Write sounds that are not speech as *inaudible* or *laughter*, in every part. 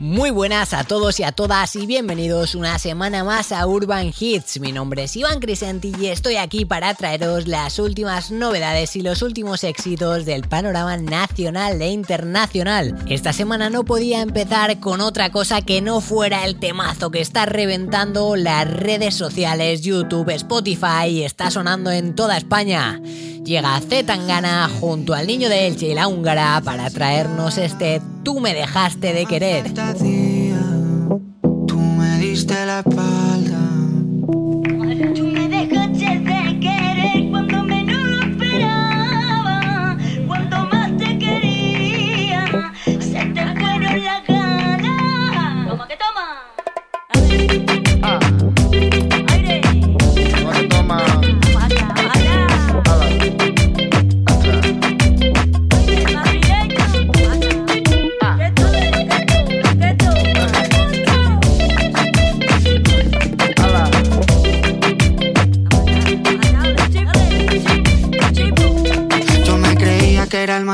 Muy buenas a todos y a todas y bienvenidos una semana más a Urban Hits. Mi nombre es Iván Crisenti y estoy aquí para traeros las últimas novedades y los últimos éxitos del panorama nacional e internacional. Esta semana no podía empezar con otra cosa que no fuera el temazo que está reventando las redes sociales, YouTube, Spotify y está sonando en toda España. Llega Zetangana junto al niño de Elche y la húngara para traernos este Tú me dejaste de querer.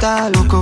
puesta. Loco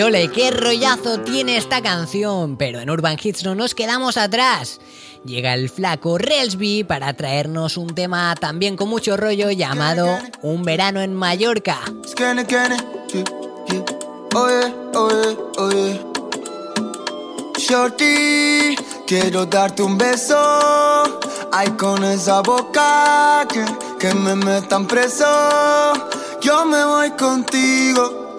Qué rollazo tiene esta canción, pero en Urban Hits no nos quedamos atrás. Llega el flaco Relsby para traernos un tema también con mucho rollo llamado Un verano en Mallorca. Shorty, quiero darte un beso. Ay, con esa boca que, que me metan preso. Yo me voy contigo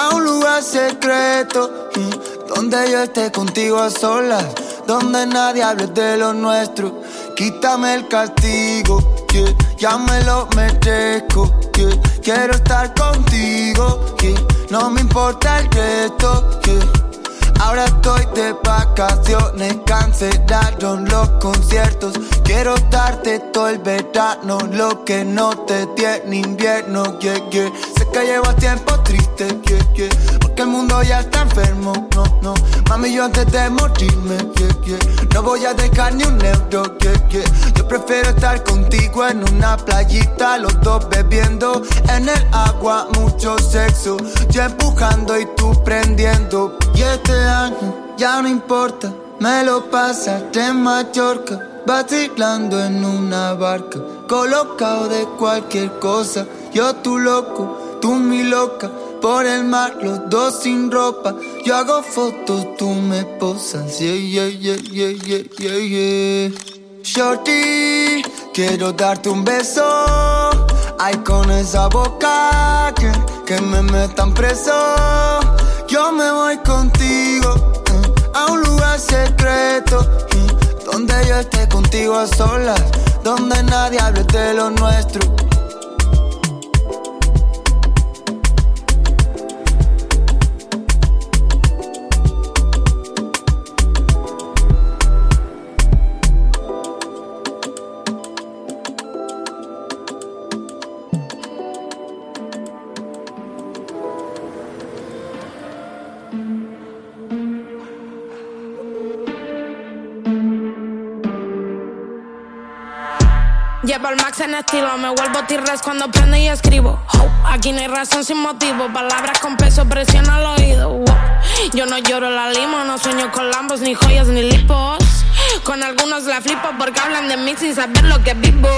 a un lugar secreto. eh, donde yo esté contigo a solas. Donde nadie hable de lo nuestro. Quítame el castigo, yeah, ya me lo merezco. Quiero estar contigo, no me importa el resto. Ahora estoy de vacaciones, cancelaron los conciertos. Quiero darte todo el verano, lo que no te tiene invierno, yeah, yeah. Sé que llevas tiempo triste, yeah, yeah. Porque el mundo ya está enfermo, no, no. Mami, yo antes de morirme, yeah. No voy a dejar ni un euro, yeah. Yo prefiero estar contigo en una playita, los dos bebiendo en el agua, mucho sexo. Yo empujando y tú prendiendo. Y este año ya no importa, me lo pasaste en Mallorca. Vacilando en una barca, colocado de cualquier cosa. Yo tu loco, tú mi loca. Por el mar, los dos sin ropa. Yo hago fotos, tú me posas. Yeah, yeah, yeah, yeah, yeah, yeah, yeah. Shorty, quiero darte un beso. Ay, con esa boca que, que me metan preso. Yo me voy contigo eh, a un lugar secreto. eh, donde yo esté contigo a solas. Donde nadie hable de lo nuestro. En estilo, me vuelvo tirres cuando prendo y escribo. Aquí no hay razón sin motivo, palabras con peso, presión al oído. Yo no lloro la limo, no sueño con lambos, ni joyas, ni lipos. Con algunos la flipo porque hablan de mí sin saber lo que vivo.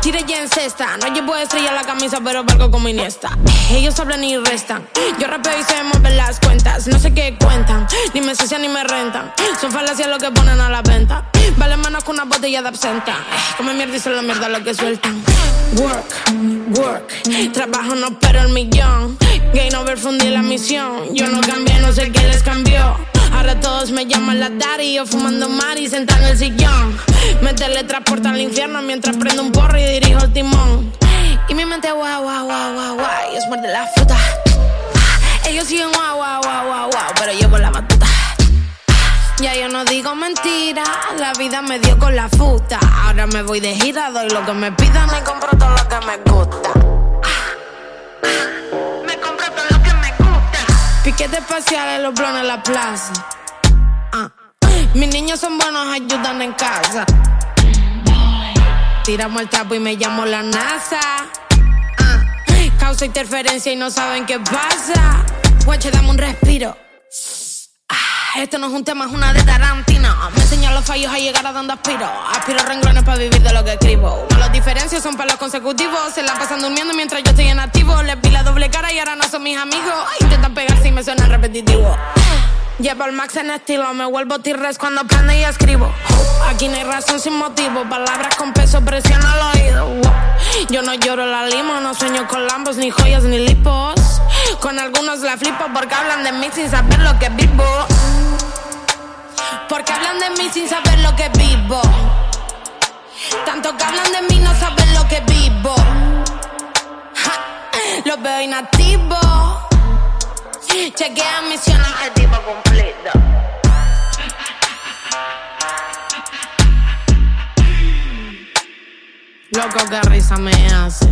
Tire ya en cesta, no llevo estrella en la camisa, pero valgo como Iniesta. Ellos hablan y restan, yo rapeo y se mueven las cuentas. No sé qué cuentan, ni me asocian ni me rentan. Son falacias lo que ponen a la venta. Vale menos que una botella de absenta. Come mierda y se la mierda lo que sueltan. Work, work, trabajo no pero el millón. Game over fundí la misión. Yo no cambié, no sé qué les cambió. Ahora todos me llaman la daddy, yo fumando mari sentado en el sillón. Me teletransporta al infierno mientras prendo un porro y dirijo el timón. Y mi mente guau, guau, guau, guau, guau, y es muerde la fruta. Ellos siguen guau, guau, guau, guau, guau, pero llevo la batuta. Ya yo no digo mentira, la vida me dio con la futa. Ahora me voy de gira, doy lo que me pidan y compro todo lo que me gusta. Piquete espaciales, los blones en la plaza. Ah. Mis niños son buenos, ayudan en casa. Tiramos el trapo y me llamo la NASA. Ah. Causa interferencia y no saben qué pasa. Guache, dame un respiro. Esto no es un tema, es una de Tarantino. Me enseñan los fallos a llegar a donde aspiro. Aspiro renglones para vivir de lo que escribo. Los diferencias son para los consecutivos. Se la pasan durmiendo mientras yo estoy en activo. Les vi la doble cara y ahora no son mis amigos. Intentan pegarse y me suena repetitivo. Llevo el max en estilo, me vuelvo tirres cuando prendo y escribo. Aquí no hay razón sin motivo, palabras con peso, presión al oído. Yo no lloro la limo, no sueño con lambos, ni joyas, ni lipos. Con algunos la flipo porque hablan de mí sin saber lo que vivo. Porque hablan de mí sin saber lo que vivo. Tanto que hablan de mí no saben lo que vivo. Ja, Los veo inactivos. Chequea misión objetivo cumplido. Loco, que risa me hace.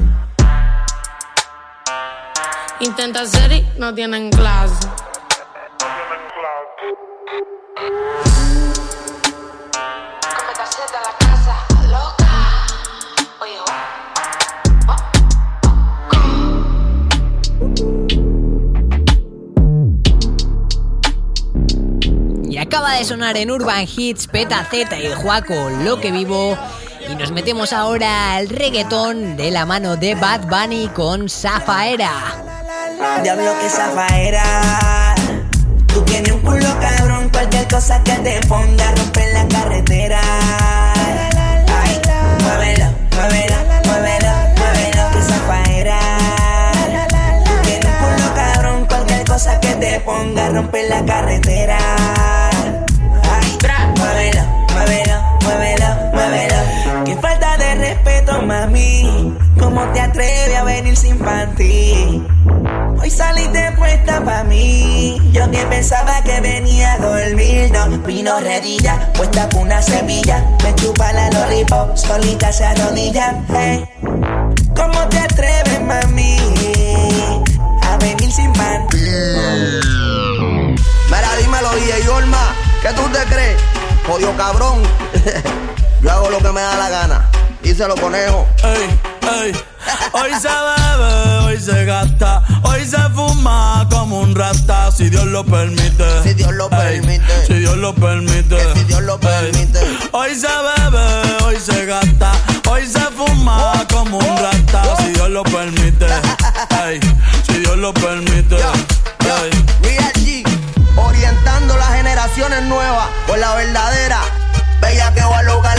Intenta ser y no tienen clase. Come caseta a la casa, loca. Oye, oh. Y acaba de sonar en Urban Hits Peta Z y Juaco Lo que vivo. Y nos metemos ahora al reggaetón de la mano de Bad Bunny con Zafaera. Diablo que zafaera. Tú tienes un culo cabrón, cualquier cosa que te ponga a romper la carretera. Ay, muévelo, muévelo, muévelo, muévelo, que zafaera. Tú tienes un culo cabrón, cualquier cosa que te ponga a romper la carretera. Ay, muévelo, muévelo, muévelo, muévelo. Qué falta respeto, mami. ¿Cómo te atreves a venir sin panty? Hoy saliste puesta pa' mí. Yo que pensaba que venía a dormir. No, vino redilla, puesta con una semilla. Me chupa la lollipop, solita se arrodilla. ¿Cómo te atreves, mami? A venir sin panty. Mira, dímelo, DJ Olma, ¿qué tú te crees? Jodido cabrón. *laughs* Yo hago lo que me da la gana. Díselo, conejo. Ey, ey. Hoy se bebe, hoy se gasta, hoy se fuma como un rata, si Dios lo permite. Si Dios lo ey. permite. Si Dios lo permite. Que si Dios lo permite. Hoy se bebe, hoy se gasta, hoy se fuma oh, como un rata, oh, si Dios lo permite. si Dios lo permite. Yo, yo, orientando las generaciones nuevas por la verdadera. Bella que va a lograr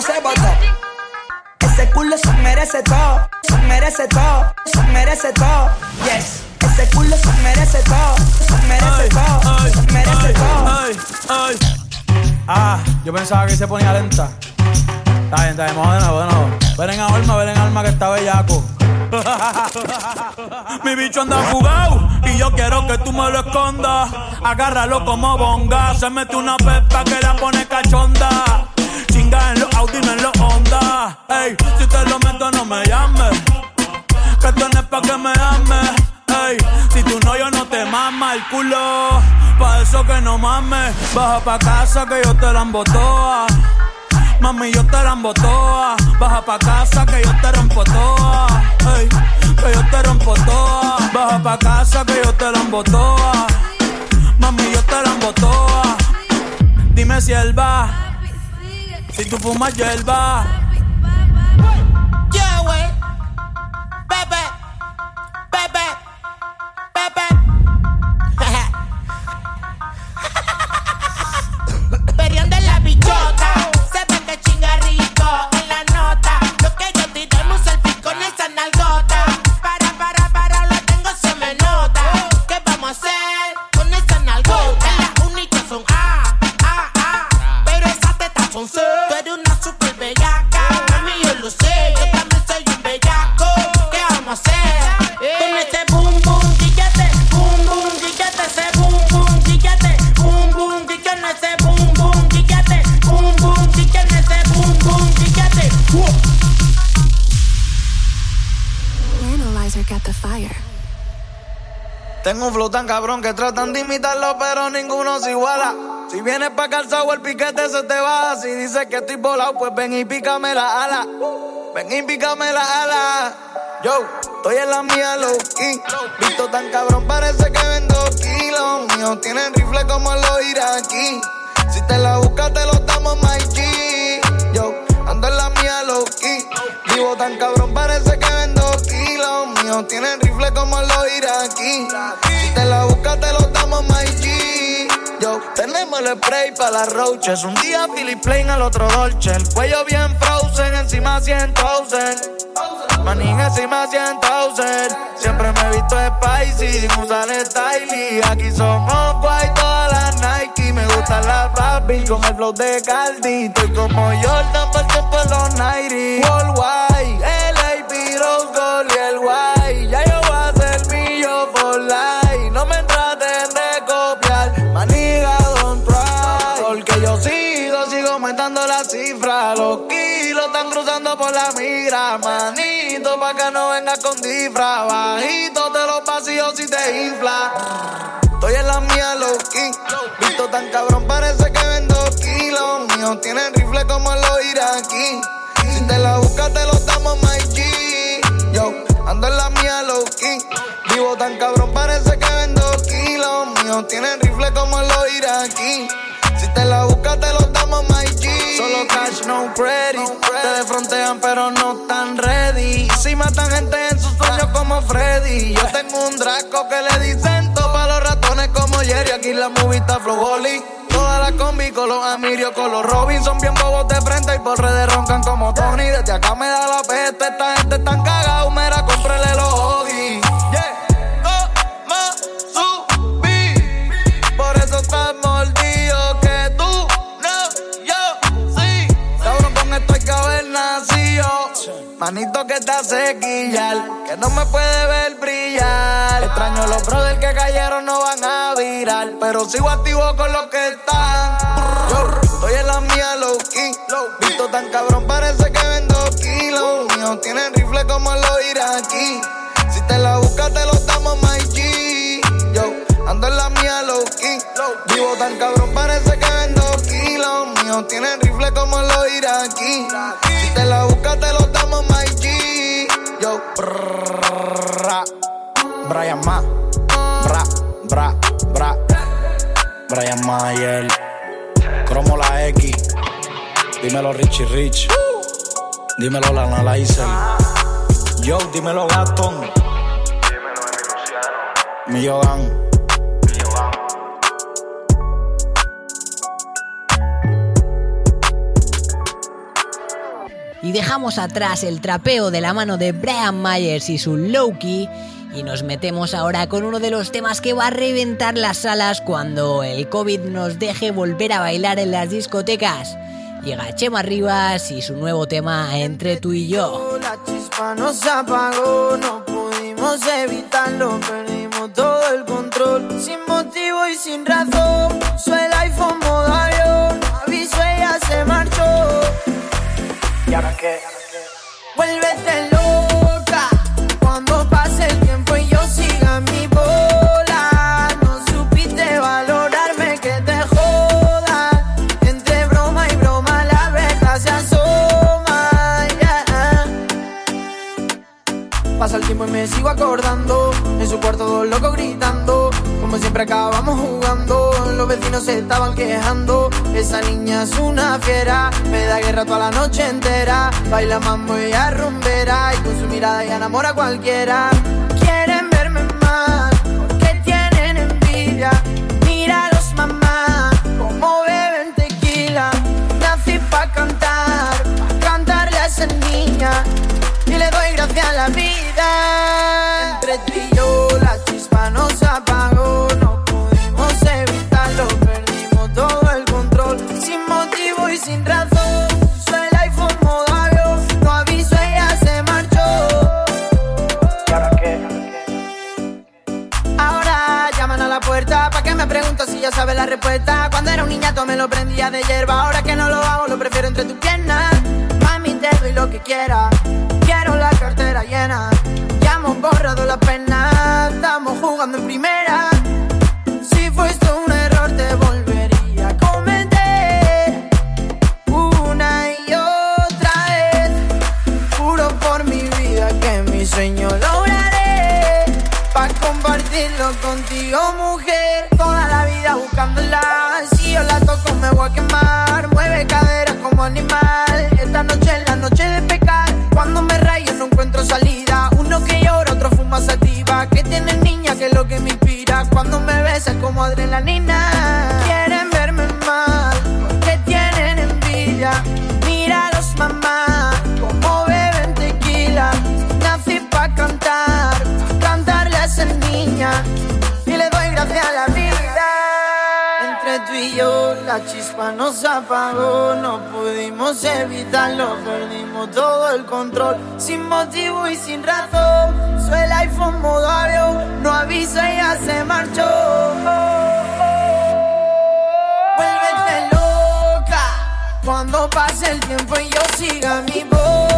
se botó. Ese culo se merece todo, se merece todo, se merece todo. Yes. Ese culo se merece todo, se merece todo, se merece todo. ay, ay. Ah, yo pensaba que se ponía lenta. Está bien, está bien, vamos de nuevo, de nuevo. Ven en alma, ven en alma que está bellaco. *laughs* Mi bicho anda jugado y yo quiero que tú me lo escondas. Agárralo como bonga. Se mete una pepa que la pone cachonda. Audi, no en los Honda. Ey, si te lo meto, no me llames. Que esto no es pa' que me ames. Ey, si tú no, yo no te mama el culo. Pa' eso que no mames. Baja pa' casa que yo te la embotoa. Mami, yo te la embotoa. Baja pa' casa que yo te rompo toa. Ey, que yo te rompo toa. Baja pa' casa que yo te la embotoa. Mami, yo te la embotoa. Dime si él va. Si tú fumas hierba. Yeah, wey. Bebe. Bebe. Bebe. Tengo un flow tan cabrón que tratan de imitarlo, pero ninguno se iguala. Si vienes pa' calzado, el piquete se te va. Si dices que estoy volado, pues ven y pícame la ala. Ven y pícame la ala. Yo, estoy en la mía, low key. Visto tan cabrón, parece que vendo kilos. Míos tienen rifle como los iraquí. Si te la buscas, te lo damos, G. Yo, ando en la mía, low key. Vivo tan cabrón, parece que kilos. Míos tienen rifle como los iraquí. Si te la buscas, te lo damos, G. Yo, tenemos el spray para las roaches. Un día Philip Plain, al otro Dolce. El cuello bien frozen, encima 100,000. Manín encima 100,000. Siempre me he visto spicy, sin usar style. Aquí somos guay, todas las Nike. Me gustan las Barbie con el flow de Caldi. Estoy como Jordan por tiempo los 90. Worldwide, Manito, pa' que no venga con disfraz. Bajito de los vacíos si te infla. Estoy en la mía, low key. Visto tan cabrón, parece que vendo kilos. Míos tienen rifle como los iraquí. Si te la buscas, te lo damos, my G. Yo, ando en la mía, low key. Vivo tan cabrón, parece que vendo kilos. Míos tienen rifle como los iraquí. Si te la buscas, te lo damos, my G. Solo cash, no credit. Pero no tan ready. Si matan gente en sus sueños como Freddy. Yo tengo un Draco que le dicen todo pa' los ratones como Jerry. Aquí la movie está flow Holly. Toda la combi con los Amirio, con los Robinson bien bobos de frente y por redes roncan como Tony. Desde acá me da la peste, esta gente están cagados, mira, Manito que te hace quillar, que no me puede ver brillar. Extraño los brothers que cayeron, no van a virar. Pero sigo activo con los que están. Yo estoy en la mía, low key. Visto tan cabrón, parece que vendo kilos. míos tienen rifle como los iraquí. Si te la buscas, te lo damos, my G. Yo ando en la mía low key. Vivo tan cabrón, parece que vendo kilos. Míos tienen rifle como los iraquí. Brian Ma, bra, bra, bra. Brian Mayer, Cromo la X. Dímelo Richie Rich. Dímelo la Analyzer. Yo, dímelo Gaston. Mío Dan. Y dejamos atrás el trapeo de la mano de Brian Myers y su Loki y nos metemos ahora con uno de los temas que va a reventar las salas cuando el COVID nos deje volver a bailar en las discotecas. Llega Chema Rivas y su nuevo tema Entre tú y yo. La chispa nos apagó, no pudimos evitarlo, perdimos todo el control. Sin motivo y sin razón, puso el iPhone modo avión, aviso ella se marchó. ¿Y ahora qué? Vuélvete Pasa el tiempo y me sigo acordando. En su cuarto dos locos gritando. Como siempre acabamos jugando. Los vecinos se estaban quejando. Esa niña es una fiera. Me da guerra toda la noche entera. Baila mambo y a rumbera. Y con su mirada ya enamora a cualquiera. Quieren verme mal. Porque tienen envidia. Míralos, mamá. Como beben tequila. Nací pa' cantar. Pa' cantarle a esa niña y le doy gracias a la vida. Entre tú y yo la chispa nos apagó, no pudimos evitarlo, perdimos todo el control, sin motivo y sin razón. Puso el iPhone modo avión, no aviso, ella se marchó. ¿Y ahora qué? Ahora llaman a la puerta pa' que me pregunto si ya sabe la respuesta. Cuando era un niñato me lo prendía de hierba, ahora que no lo hago lo prefiero entre tus piernas. Mami, te doy lo que quiera, quiero la cartera llena. Borrado la pena, estamos jugando en primera. Si fuiste un error te volvería a cometer una y otra vez. Juro por mi vida que mi sueño lograré Pa' compartirlo contigo, adrenalina la chispa nos apagó No pudimos evitarlo Perdimos todo el control Sin motivo y sin razón Puso el iPhone modo No avisa y ya se marchó Vuélvete loca cuando pase el tiempo y yo siga mi bola.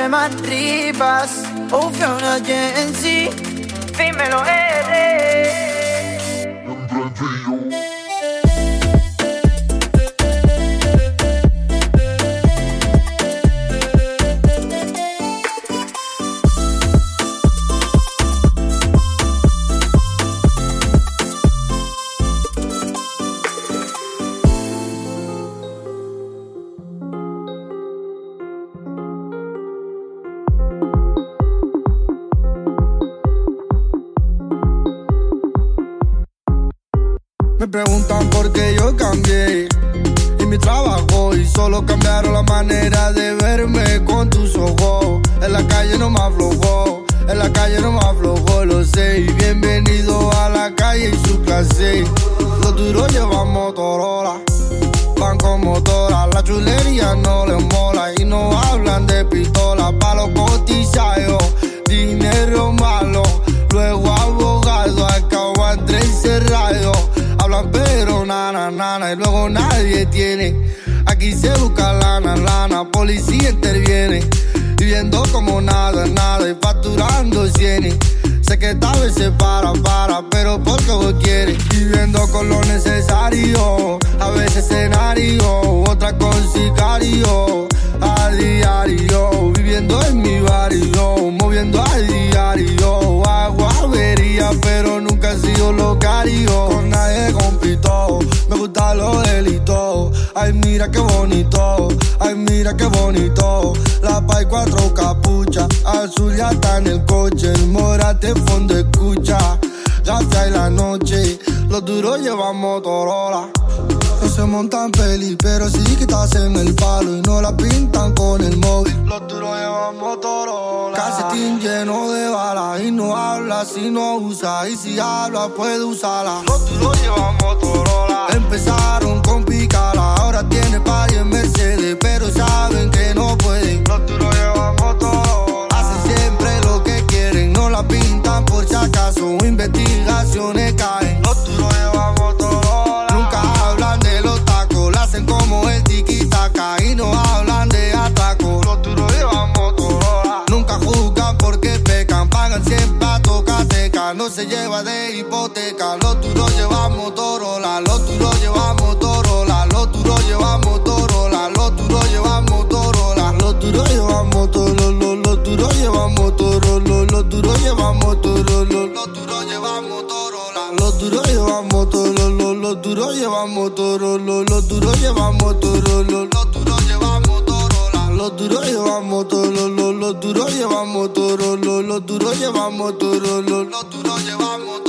Nena, Chema Rivas, o Fiona Jensi, dímelo eres. Preguntan por qué yo cambié y mi trabajo y solo cambiaron la manera de verme con tus ojos. En la calle no me aflojó, en la calle no me aflojó, lo sé. Y bienvenido a la calle y su clase. Los duros llevan Motorola, van con motora. La chulería no les mola y no hablan de pistola. Pa' los cotizados, luego nadie tiene. Aquí se busca lana, lana, policía interviene. Viviendo como nada, nada y facturando cienes. Sé que tal vez se para, para, pero porque vos quieres. Viviendo con lo necesario, a veces escenario, otra con sicario. A diario, viviendo en mi barrio, moviendo a diario. Hago avería, pero nunca he sido locario. Con nadie compito, me gusta lo delito. Ay, mira qué bonito, ay, mira qué bonito. La pay cuatro capuchas, azul ya está en el coche. El morate fondo escucha, gafia y la noche. Los duros llevan Motorola. No se montan peli, pero sí que estás en el palo y no la pintan con el móvil. Los duros llevan Motorola. Calcetín lleno de balas y no habla si no usa. Y si habla, puede usarla. Los duros llevan Motorola. Empezaron con picala, ahora tiene pari en Mercedes, pero saben que no pueden. Los duros llevan Motorola. Hacen siempre lo que quieren, no la pintan por si acaso. Investigaciones caen. Torolo, los llevamos Torolo, los duros llevamos Torola, los duros llevamos Torolo, los duros llevamos Torolo, los duros llevamos Torolo, los duros llevamos Torola, los duros llevamos Torolo, los duros llevamos Torolo, los duros llevamos Torolo, los duros llevamos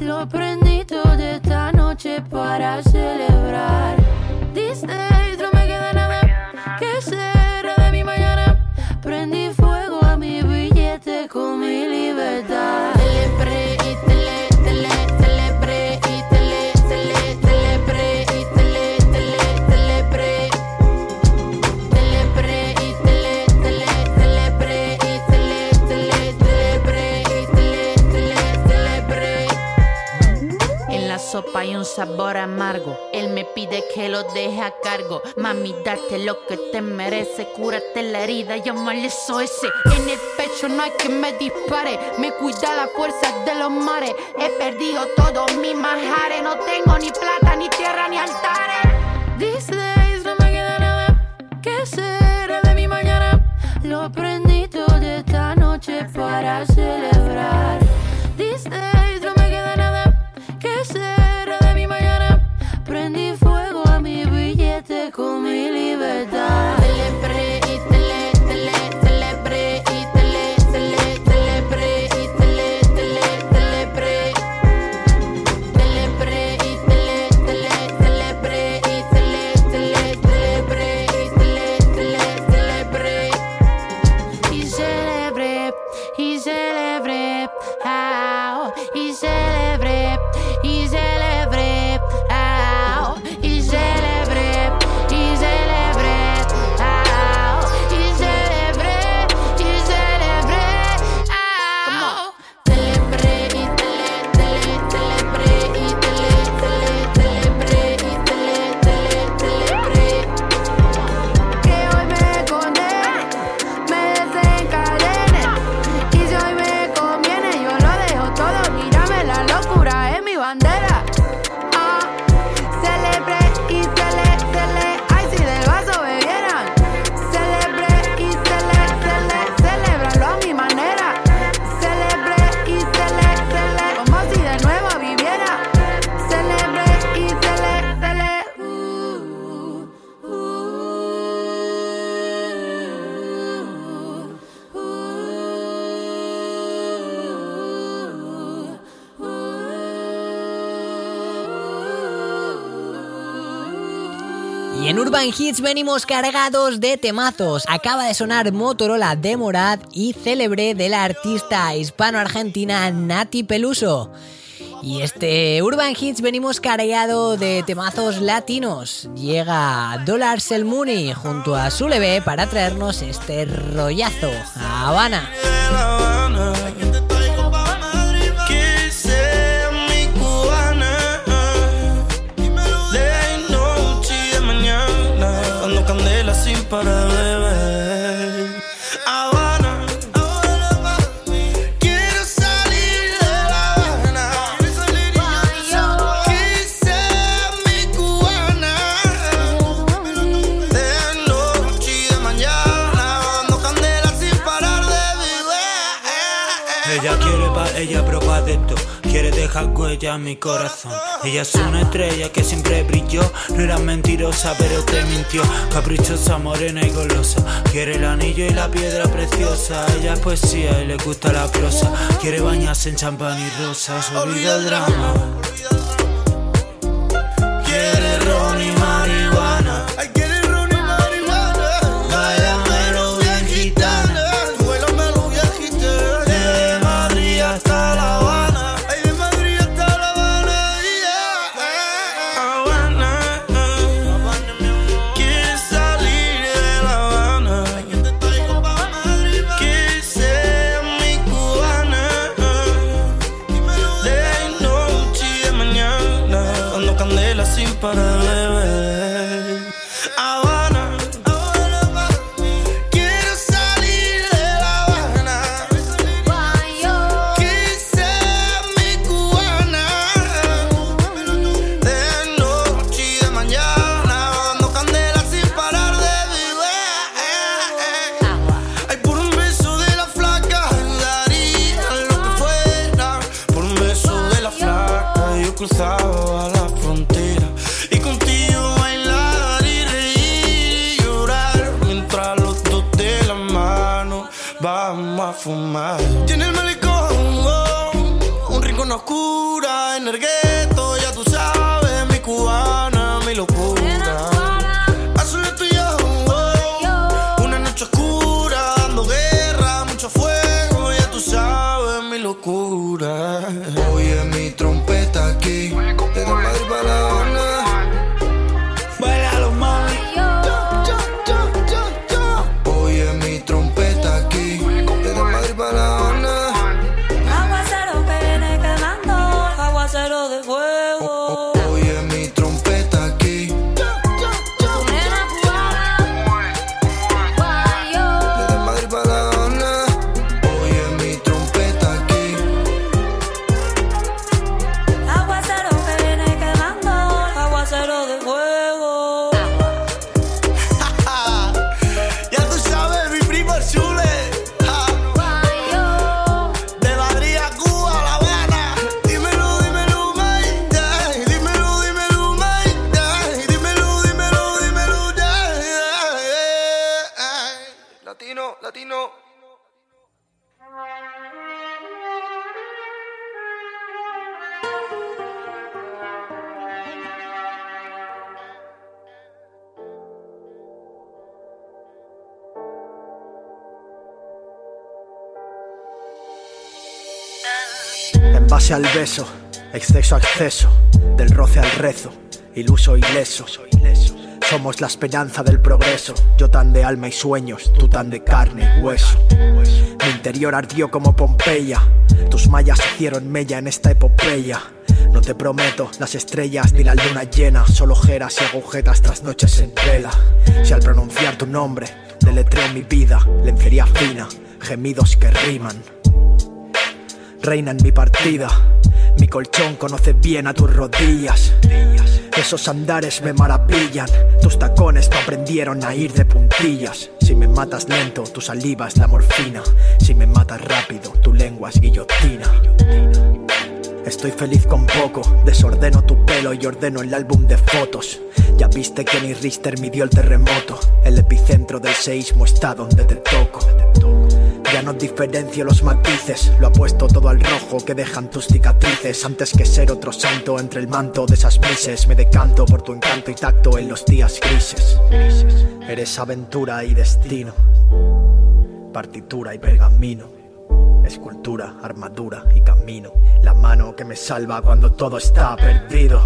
Lo prendí todo esta noche para celebrar. Days no me queda nada que será de mi mañana. Prendí fuego a mi billete con mi libertad. Sopa un sabor amargo. Él me pide que lo deje a cargo. Mami, date lo que te merece. Cúrate la herida, llámale ese. En el pecho no hay que me dispare. Me cuida la fuerza de los mares. He perdido todos mis majares. No tengo ni plata, ni tierra, ni altares. These days no me queda nada que será de mi mañana. Lo prendí todo esta noche para celebrar. Urban Hits venimos cargados de temazos. Acaba de sonar Motorola de Morad y célebre de la artista hispano-argentina Nati Peluso. Y este Urban Hits venimos cargado de temazos latinos. Llega Dollar El Mooney junto a su leve para traernos este rollazo Habana. Candela sin Ella pero pa' dentro. Quiere dejar huella en mi corazón. Ella es una estrella que siempre brilló. No era mentirosa, pero te mintió. Caprichosa, morena y golosa. Quiere el anillo y la piedra preciosa. Ella es poesía y le gusta la prosa. Quiere bañarse en champán y rosas. Olvida el drama. Locura. Oye mi trompeta aquí, Base al beso, exceso a exceso, del roce al rezo, iluso ileso. Somos la esperanza del progreso, yo tan de alma y sueños, tú tan de carne y hueso. Mi interior ardió como Pompeya, tus mallas hicieron mella en esta epopeya. No te prometo las estrellas ni la luna llena, solo ojeras y agujetas tras noches en vela. Si al pronunciar tu nombre deletreo mi vida, lencería fina, gemidos que riman reina en mi partida. Mi colchón conoce bien a tus rodillas. Esos andares me maravillan. Tus tacones me aprendieron a ir de puntillas. Si me matas lento, tu saliva es la morfina. Si me matas rápido, tu lengua es guillotina. Estoy feliz con poco, desordeno tu pelo y ordeno el álbum de fotos. Ya viste que ni Richter midió el terremoto. El epicentro del seísmo está donde te toco. Ya no diferencio los matices, lo apuesto todo al rojo que dejan tus cicatrices. Antes que ser otro santo entre el manto de esas mises, me decanto por tu encanto y tacto en los días grises. Eres aventura y destino, partitura y pergamino. Escultura, armadura y camino. La mano que me salva cuando todo está perdido.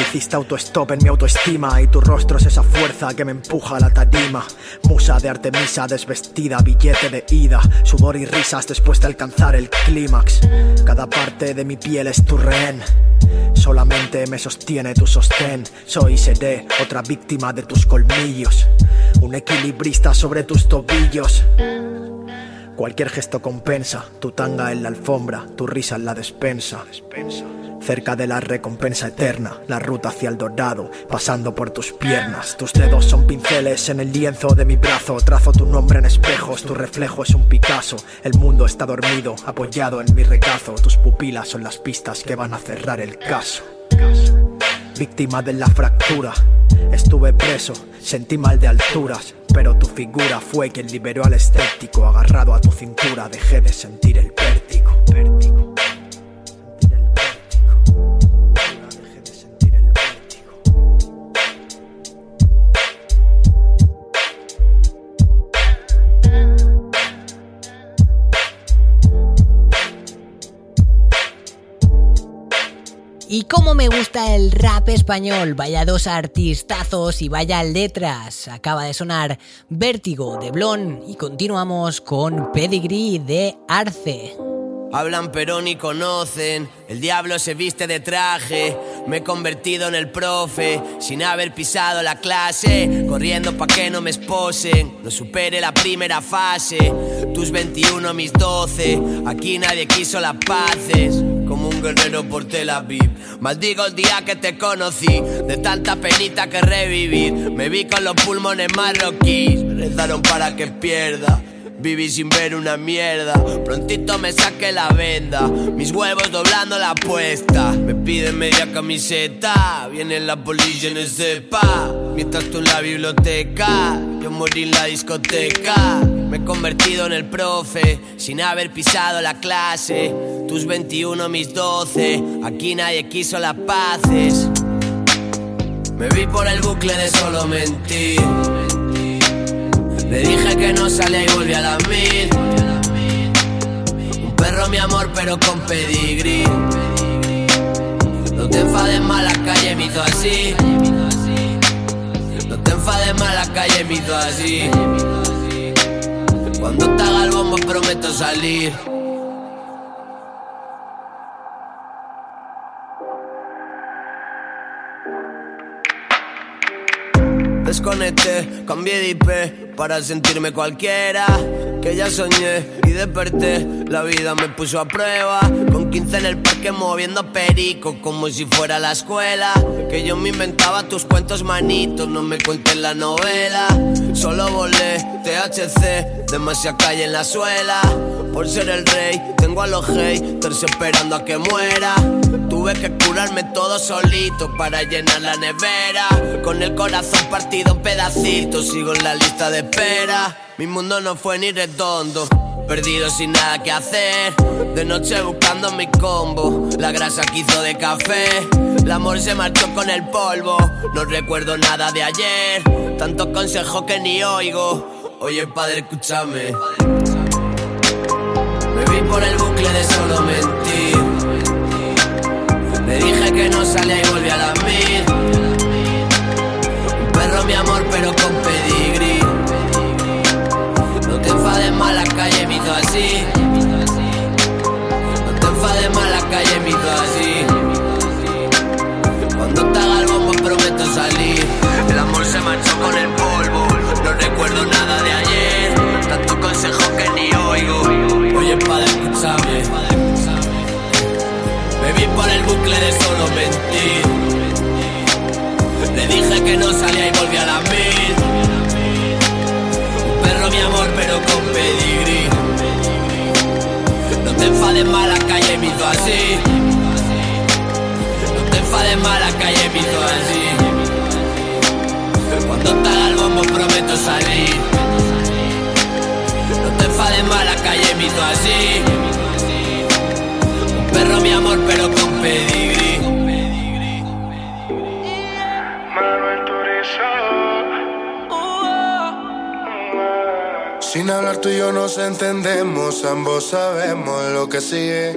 Hiciste autostop en mi autoestima y tu rostro es esa fuerza que me empuja a la tarima. Musa de Artemisa desvestida, billete de ida, sudor y risas después de alcanzar el clímax. Cada parte de mi piel es tu rehén. Solamente me sostiene tu sostén. Soy y otra víctima de tus colmillos. Un equilibrista sobre tus tobillos. Cualquier gesto compensa, tu tanga en la alfombra, tu risa en la despensa. Cerca de la recompensa eterna, la ruta hacia el dorado, pasando por tus piernas. Tus dedos son pinceles en el lienzo de mi brazo. Trazo tu nombre en espejos, tu reflejo es un Picasso. El mundo está dormido, apoyado en mi regazo. Tus pupilas son las pistas que van a cerrar el caso. Víctima de la fractura, estuve preso, sentí mal de alturas. Pero tu figura fue quien liberó al escéptico. Agarrado a tu cintura, dejé de sentir el Y cómo me gusta el rap español, vaya dos artistazos y vaya letras. Acaba de sonar Vértigo de Blon y continuamos con Pedigree de Arce. Hablan pero ni conocen, el diablo se viste de traje, me he convertido en el profe, sin haber pisado la clase, corriendo pa' que no me esposen, no supere la primera fase, tus 21, mis 12, aquí nadie quiso las paces, un guerrero por Tel Aviv, maldigo el día que te conocí, de tanta penita que revivir, me vi con los pulmones marroquíes, me rezaron para que pierda. Viví sin ver una mierda, prontito me saqué la venda, mis huevos doblando la apuesta. Me piden media camiseta, viene la policía no sepa. Mientras tú en la biblioteca, yo morí en la discoteca. Me he convertido en el profe, sin haber pisado la clase. Tus 21, mis 12, aquí nadie quiso las paces. Me vi por el bucle de solo mentir. Le dije que no salía y volví a las mil. Un perro, mi amor, pero con pedigrí. No te enfades más, la calle me hizo así. No te enfades más, la calle me hizo así. Cuando te haga el bombo, prometo salir. Desconecté, cambié de IP para sentirme cualquiera. Que ya soñé y desperté, la vida me puso a prueba. Con 15 en el parque moviendo perico, como si fuera la escuela. Que yo me inventaba tus cuentos manitos, no me cuentes la novela. Solo volé, THC, demasiada calle en la suela. Por ser el rey, tengo a los haters esperando a que muera. Tuve que curarme todo solito para llenar la nevera. Con el corazón partido en pedacitos, sigo en la lista de espera. Mi mundo no fue ni redondo. Perdido sin nada que hacer, de noche buscando mi combo. La grasa que hizo de café, el amor se marchó con el polvo. No recuerdo nada de ayer, tantos consejos que ni oigo. Oye, padre, escúchame. Me vi por el bucle de dije que no salía y volví a las mil. Un perro, mi amor, pero con pedigrí. No te enfades más, la calle me hizo así. No te enfades más, la calle me hizo así. Cuando te haga el bombo, prometo salir. El amor se marchó con el polvo. No recuerdo nada de ayer. Tanto consejo que ni oigo. Oye, padre, escúchame. Me vi por el bucle de Le dije que no salía y volví a la mil. Un perro, mi amor, pero con pedigrí. No te enfades más, la calle me hizo así. No te enfades más, la calle me hizo así. Cuando haga el bombo, prometo salir. No te enfades más, la visto así. Un perro, mi amor, pero con Sin hablar tú y yo nos entendemos, ambos sabemos lo que sigue.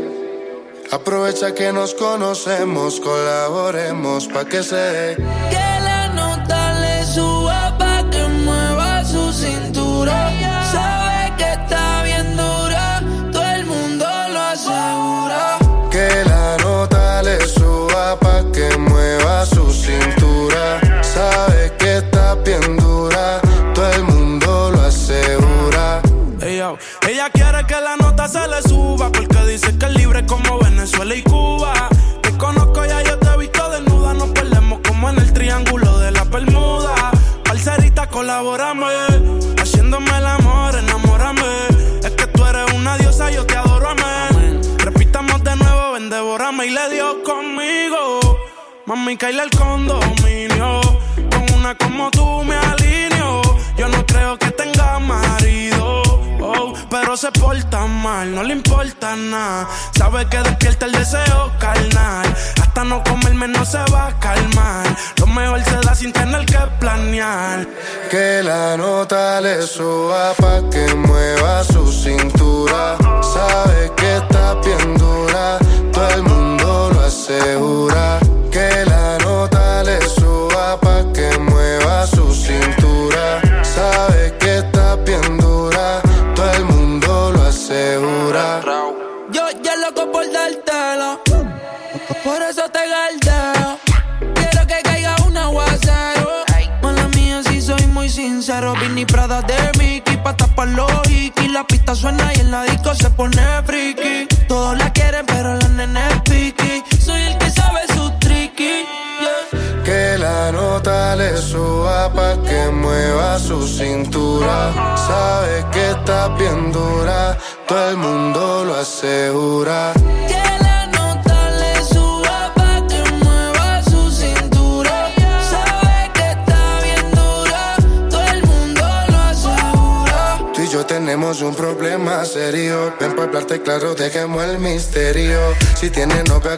Aprovecha que nos conocemos, colaboremos pa' que se dé. Que la nota le suba pa' que mueva su cintura. Sabe que está bien dura, todo el mundo lo asegura. Que la nota le suba pa' se le suba porque dice que es libre como Venezuela y Cuba. Te conozco ya yo te he visto desnuda, nos perdemos como en el triángulo de la Bermuda. Parcerita, colaborame, haciéndome el amor, enamórame. Es que tú eres una diosa, yo te adoro, amén. Repitamos de nuevo, ven, devórame y le dio conmigo. Mami, caíle el condominio. Con una como tú se porta mal, no le importa nada. Sabe que despierta el deseo carnal. Hasta no comerme no se va a calmar. Lo mejor se da sin tener que planear. Que la nota le suba pa' que mueva su cintura. Claro, dejemos el misterio. Si tienes novio,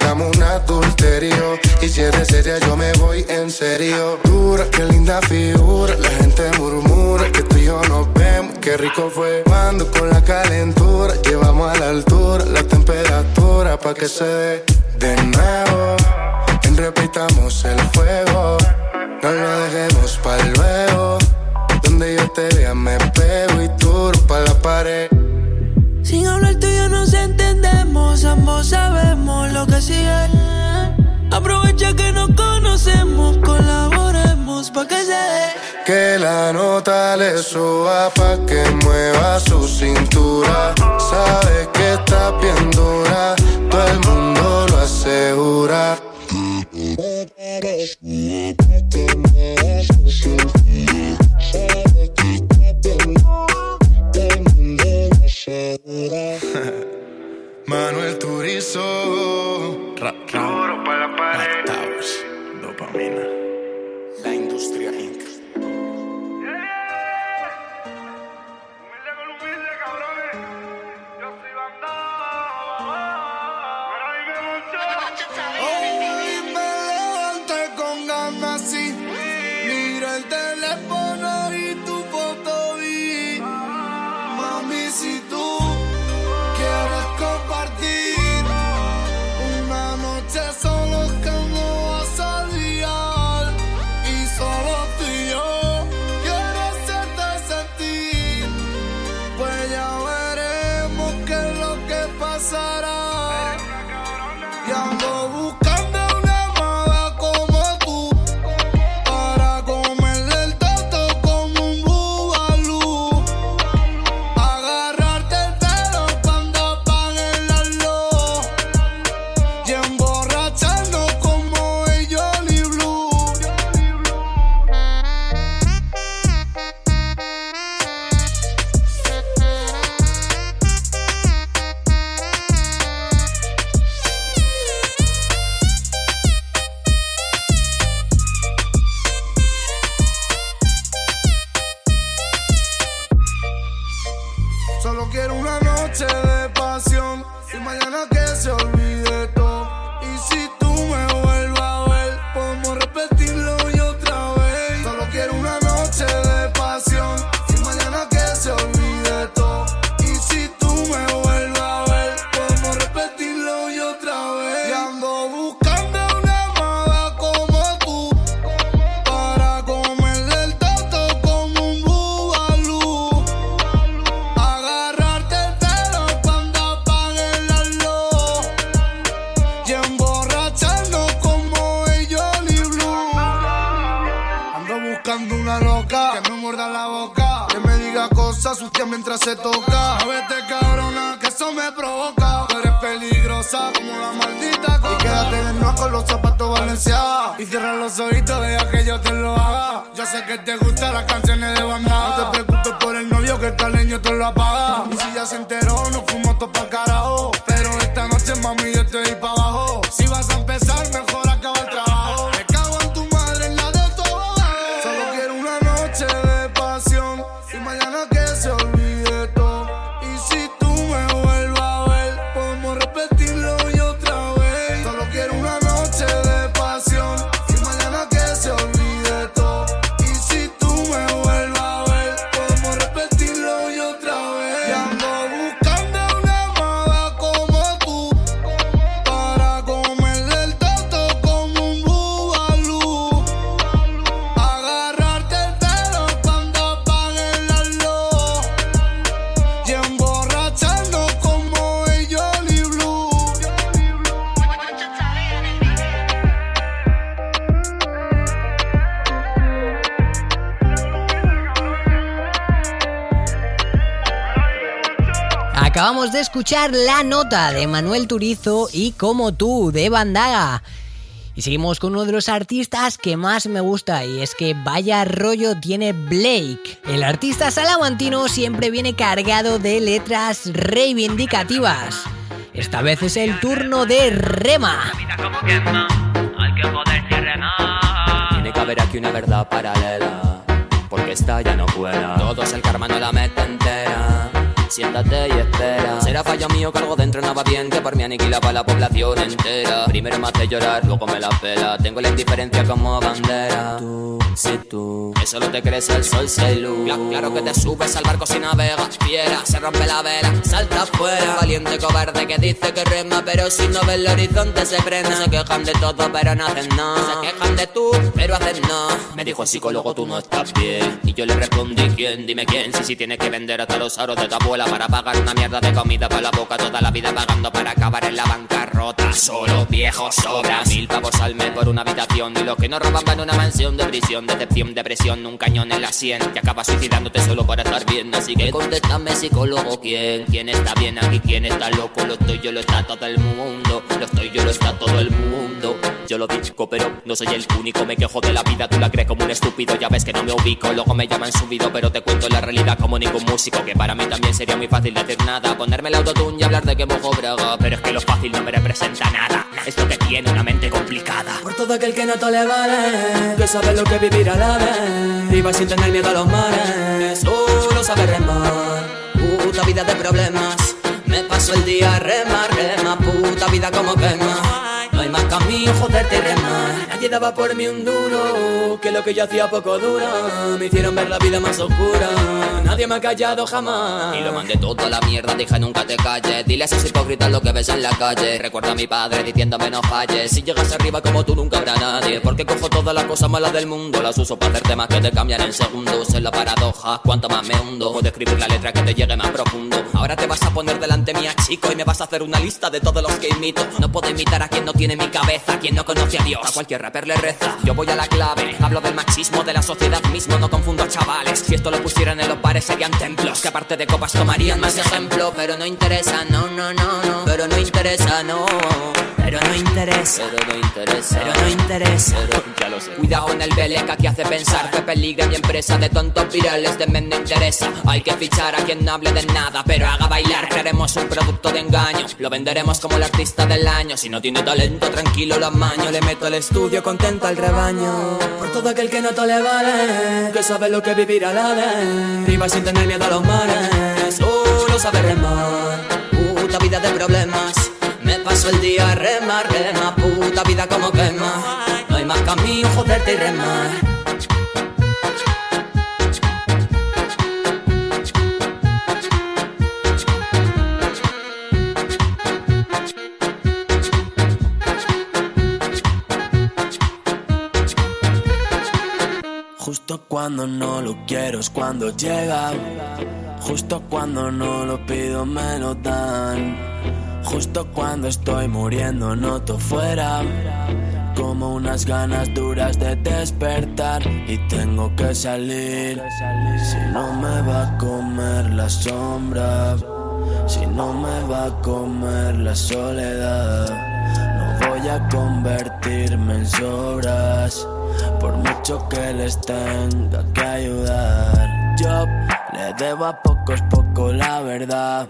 Solo quiero una noche de pasión y mañana que se olvide. Se toca. A vete cabrona que eso me provoca. Tú eres peligrosa como la maldita coca. Y quédate de nuevo con los zapatos valenciados Y cierra los ojitos, deja que yo te lo haga. Yo sé que te gustan las canciones de banda. No te preocupes por el novio que el caleño te lo apaga. Y si ya se enteró, nos fuimos todos Acabamos de escuchar la nota de Manuel Turizo y Como tú de Bandaga. Y seguimos con uno de los artistas que más me gusta y es que vaya rollo tiene Blake. El artista salamantino siempre viene cargado de letras reivindicativas. Esta vez es el turno de Rema. Tiene que haber aquí una verdad paralela, porque esta ya no cuela. Todos el karma no la mete entera. Siéntate y espera. Será fallo mío que algo dentro no va bien, que por mí aniquilaba la población entera. Primero me hace llorar, luego me la pela. Tengo la indiferencia como bandera. Tú, si tú, que solo te crees el sol se luz. Cla- claro que te subes al barco si navegas. Fiera, se rompe la vela, salta afuera. Valiente cobarde que dice que rema, pero si no ve el horizonte se frena. Se quejan de todo, pero no hacen nada. Se quejan de tú, pero hacen nada. Me dijo el psicólogo, tú no estás bien. Y yo le respondí, ¿quién? Dime quién. Si si tienes que vender hasta los aros de tu abuela para pagar una mierda de comida para la boca toda la vida pagando para acabar en la bancarrota. Solo viejos sobras. Mil pavos al mes por una habitación. Y los que no roban van una mansión de prisión, decepción, depresión, un cañón en la sien. Que acabas suicidándote solo para estar bien. Así que contéstame, psicólogo, ¿quién? ¿Quién está bien aquí? ¿Quién está loco? Lo estoy yo, lo está todo el mundo. Lo estoy yo, lo está todo el mundo. Yo lo digo, pero no soy el único. Me quejo de la vida, tú la crees como un estúpido. Ya ves que no me ubico. Luego me llaman subido, pero te cuento la realidad como ningún músico. Que para mí también sería muy fácil decir nada. Ponerme el autotune y hablar de que mojo braga. Pero es que lo fácil no me representa nada. Es lo que tiene una mente complicada. Por todo aquel que no te le vale, que sabe lo que vivir a la vez. Viva sin tener miedo a los mares, solo sabe remar. Puta vida de problemas. Me paso el día rema, rema. Puta vida como quema. No hay más camino, joderte y remar. Nadie daba por mí un duro, que lo que yo hacía poco dura. Me hicieron ver la vida más oscura. Nadie me ha callado jamás. Y lo mandé todo a la mierda, dije nunca te calles. Dile a esos hipócritas lo que ves en la calle. Recuerda a mi padre diciéndome no falles. Si llegas arriba como tú nunca habrá nadie. Porque cojo todas las cosas malas del mundo. Las uso para hacer temas que te cambian en segundos. Es la paradoja, cuanto más me hundo. Puedo escribir la letra que te llegue más profundo. Ahora te vas a poner delante mía, chico, y me vas a hacer una lista de todos los que imito. No puedo imitar a quien no tiene mi cabeza, quien no conoce a Dios. A cualquier rapper le reza. Yo voy a la clave, hablo del machismo de la sociedad mismo, no confundo a chavales. Si esto lo pusieran en los bares serían templos, que aparte de copas tomarían más ejemplo. Pero no interesa, no, no, no, no. Pero no interesa, no. Pero no interesa, pero no interesa, pero no interesa. Pero ya lo sé. Cuidado en el beleca que hace pensar que peligra mi empresa de tontos virales de men no interesa. Hay que fichar a quien no hable de nada, pero haga bailar. Crearemos un producto de engaño, lo venderemos como el artista del año. Si no tiene talento, tranquilo lo amaño. Le meto al estudio contento al rebaño. Por todo aquel que no te le vale, que sabe lo que vivir a la vez. Viva sin tener miedo a los mares, solo solo sabe remar. Puta vida de problemas. Me paso el día rema, rema, puta vida como quema. No hay más camino, joderte y remar. Cuando no lo quiero es cuando llega. Justo cuando no lo pido me lo dan. Justo cuando estoy muriendo noto fuera. Como unas ganas duras de despertar y tengo que salir. Si no me va a comer la sombra, si no me va a comer la soledad, no voy a convertirme en sobras. Por mucho que les tenga que ayudar, yo le debo a pocos poco la verdad.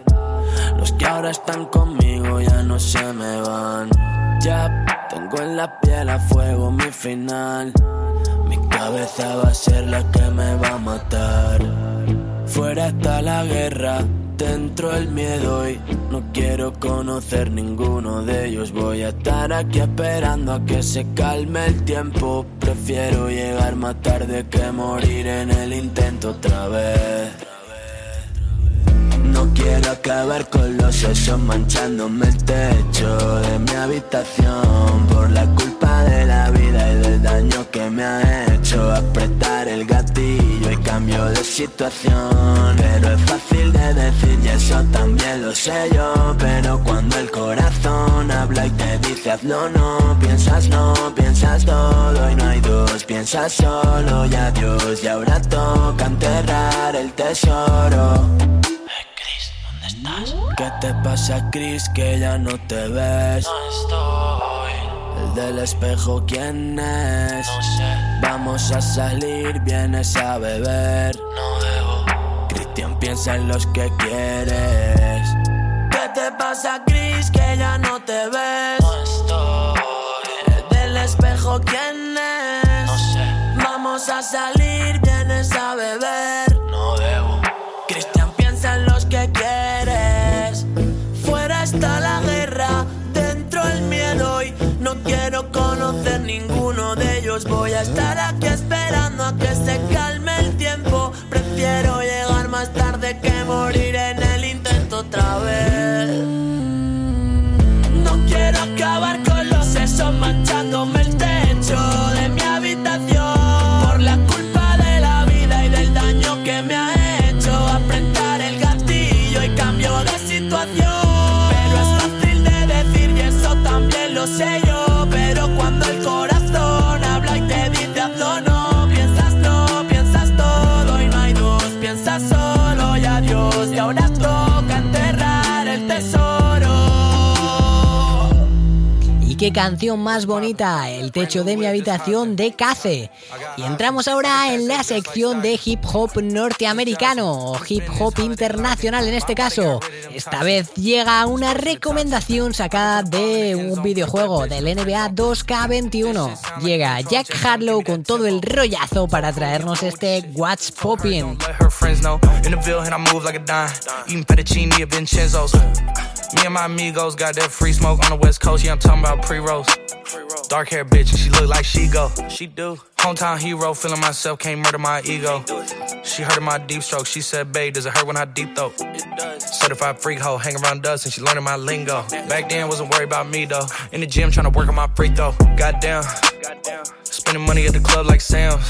Los que ahora están conmigo ya no se me van. Ya tengo en la piel a fuego mi final. Mi cabeza va a ser la que me va a matar. Fuera está la guerra, dentro el miedo y no quiero conocer ninguno de ellos. Voy a estar aquí esperando a que se calme el tiempo. Prefiero llegar más tarde que morir en el intento otra vez. Quiero acabar con los sesos manchándome el techo de mi habitación por la culpa de la vida y del daño que me ha hecho apretar el gatillo y cambio de situación. Pero es fácil de decir y eso también lo sé yo, pero cuando el corazón habla y te dice hazlo no, piensas no, piensas todo y no hay dos, piensas solo y adiós y ahora toca enterrar el tesoro. ¿Qué te pasa, Chris? Que ya no te ves. No estoy. El del espejo, ¿quién es? No sé. Vamos a salir, vienes a beber. No debo. Cristian piensa en los que quieres. ¿Qué te pasa, Chris? Que ya no te ves. No estoy. El del espejo, ¿quién es? No sé. Vamos a salir, vienes a beber. Ninguno de ellos. Voy a estar aquí esperando a que se calme el tiempo. Prefiero llegar más tarde que morir en el intento otra vez. No quiero acabar con los sesos manchándome el techo qué canción más bonita, El techo de mi habitación de Cace. Y entramos ahora en la sección de hip hop norteamericano, o hip hop internacional en este caso. Esta vez llega una recomendación sacada de un videojuego del NBA 2K21. Llega Jack Harlow con todo el rollazo para traernos este What's Poppin'. Pre rolls. Dark hair bitch, and she look like she go. She do. Hometown hero, feeling myself, can't murder my ego. She heard of my deep stroke. She said, babe, does it hurt when I deep throat? Certified freak hoe, hang around dust, and she learning my lingo. Back then, wasn't worried about me though. In the gym, trying to work on my free throw. Goddamn. Spending money at the club like Sam's.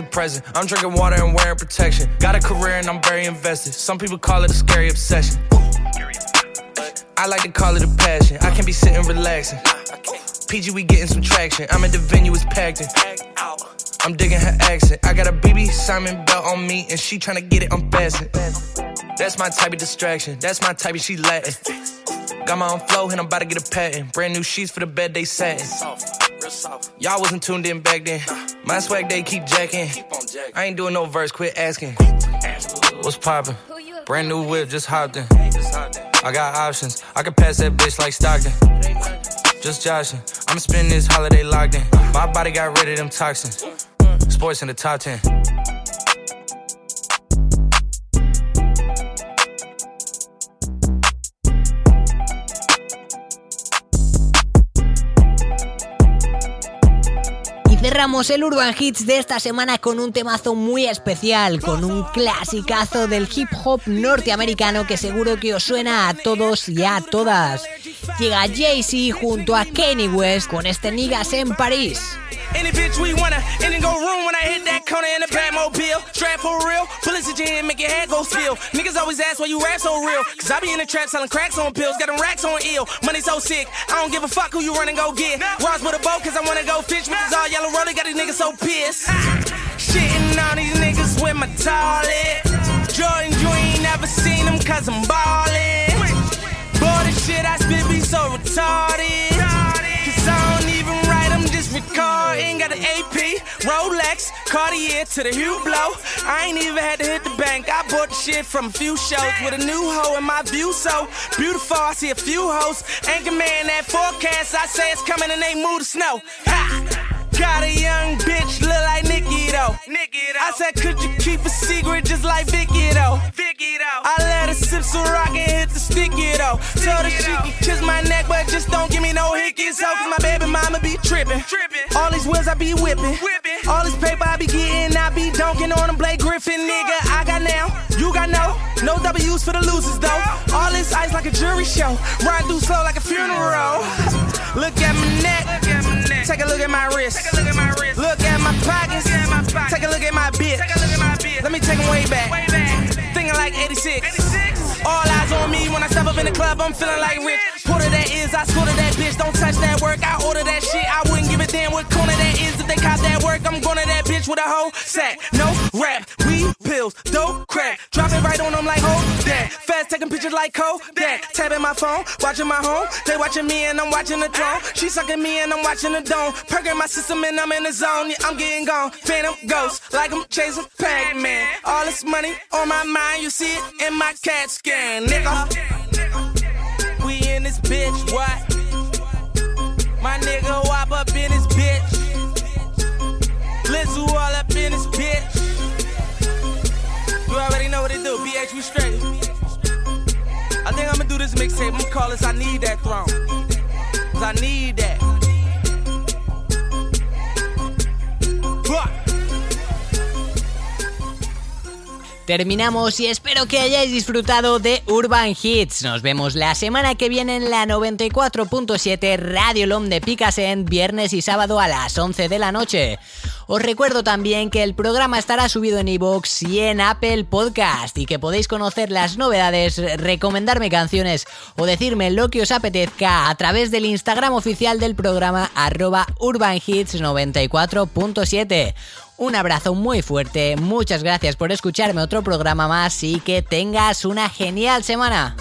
the present. I'm drinking water and wearing protection. Got a career and I'm very invested. Some people call it a scary obsession. I like to call it a passion. I can be sitting relaxing. PG, we getting some traction. I'm at the venue, it's packed in. I'm digging her accent. I got a BB Simon belt on me, and she tryna get it unfastened. That's my type of distraction. That's my type of she Latin. Got my own flow and I'm about to get a patent. Brand new sheets for the bed they satin. Y'all wasn't tuned in back then. My swag they keep jacking. I ain't doing no verse, quit asking. What's poppin'? Brand new whip, just hopped in. I got options. I can pass that bitch like Stockton. Just joshing. I'ma spend this holiday locked in. My body got rid of them toxins. Sports in the top 10. Y cerramos el Urban Hits de esta semana con un temazo muy especial, con un clasicazo del hip hop norteamericano que seguro que os suena a todos y a todas. Llega Jay-Z junto a Kanye West con este Niggas en París. Any bitch we wanna, and then go room when I hit that corner in the Batmobile. Strap for real, at your head, make your head go still. Niggas always ask why you rap so real. Cause I be in the trap selling cracks on pills, got them racks on ill. Money so sick, I don't give a fuck who you run and go get. Ross with a boat, cause I wanna go fish with this all yellow roller, got these niggas so pissed. Shitting on these niggas with my toilet. Jordan, you ain't never seen them cause I'm ballin'. Boy, the shit I spit retarded. Cause I don't even write, I'm just recording. Got an AP, Rolex, Cartier to the Hublot. I ain't even had to hit the bank. I bought the shit from a few shows with a new hoe in my view. So beautiful, I see a few hoes. Anchor man, that forecast, I say it's coming and they move the snow. Ha! Got a young bitch, look like Nicki though. I said, could you keep a secret just like Vicky though? Vicky though. I let her sip some rock and hit the sticky though. Told her she can kiss my neck, but just don't give me no hickeys. Ho, cause my baby mama be trippin'. All these wheels I be whipping. All this paper I be getting, I be dunking on them Blake Griffin, nigga. I got now, you got no. No W's for the losers though. All this ice like a jury show. Ride through slow like a funeral. Look at my neck. Take a look at my wrist. Look at my pockets. Take a look at my bitch. Let me take 'em way back. Thinking like 86. All eyes on me when I step up in the club. I'm feeling like rich. Quarter that is, I of that bitch. Don't touch that work. I order that shit. I wouldn't give a damn what corner that is. If they cop that work, I'm going to that bitch with a whole sack. No rap, dope crack. Drop it right on them like hold that. Fast taking pictures like Kodak. Tapping my phone, watching my home. They watching me and I'm watching the throne. She sucking me and I'm watching the dome. Perking my system and I'm in the zone. Yeah, I'm getting gone. Phantom ghost, like I'm chasing Pac-Man. All this money on my mind, you see it in my CAT scan, nigga. We in this bitch, what? My nigga wop up in this bitch. Lizzo all up in this bitch. Already know what it do, BH, we straight. I think I'ma do this mixtape. I'ma call this I Need That Throne. Cause I need that. Terminamos y espero que hayáis disfrutado de Urban Hits. Nos vemos la semana que viene en la 94.7 Radio LOM de Picasen, viernes y sábado a las 11 de la noche. Os recuerdo también que el programa estará subido en iVoox y en Apple Podcast y que podéis conocer las novedades, recomendarme canciones o decirme lo que os apetezca a través del Instagram oficial del programa arroba urbanhits94.7. Un abrazo muy fuerte, muchas gracias por escucharme otro programa más y que tengas una genial semana.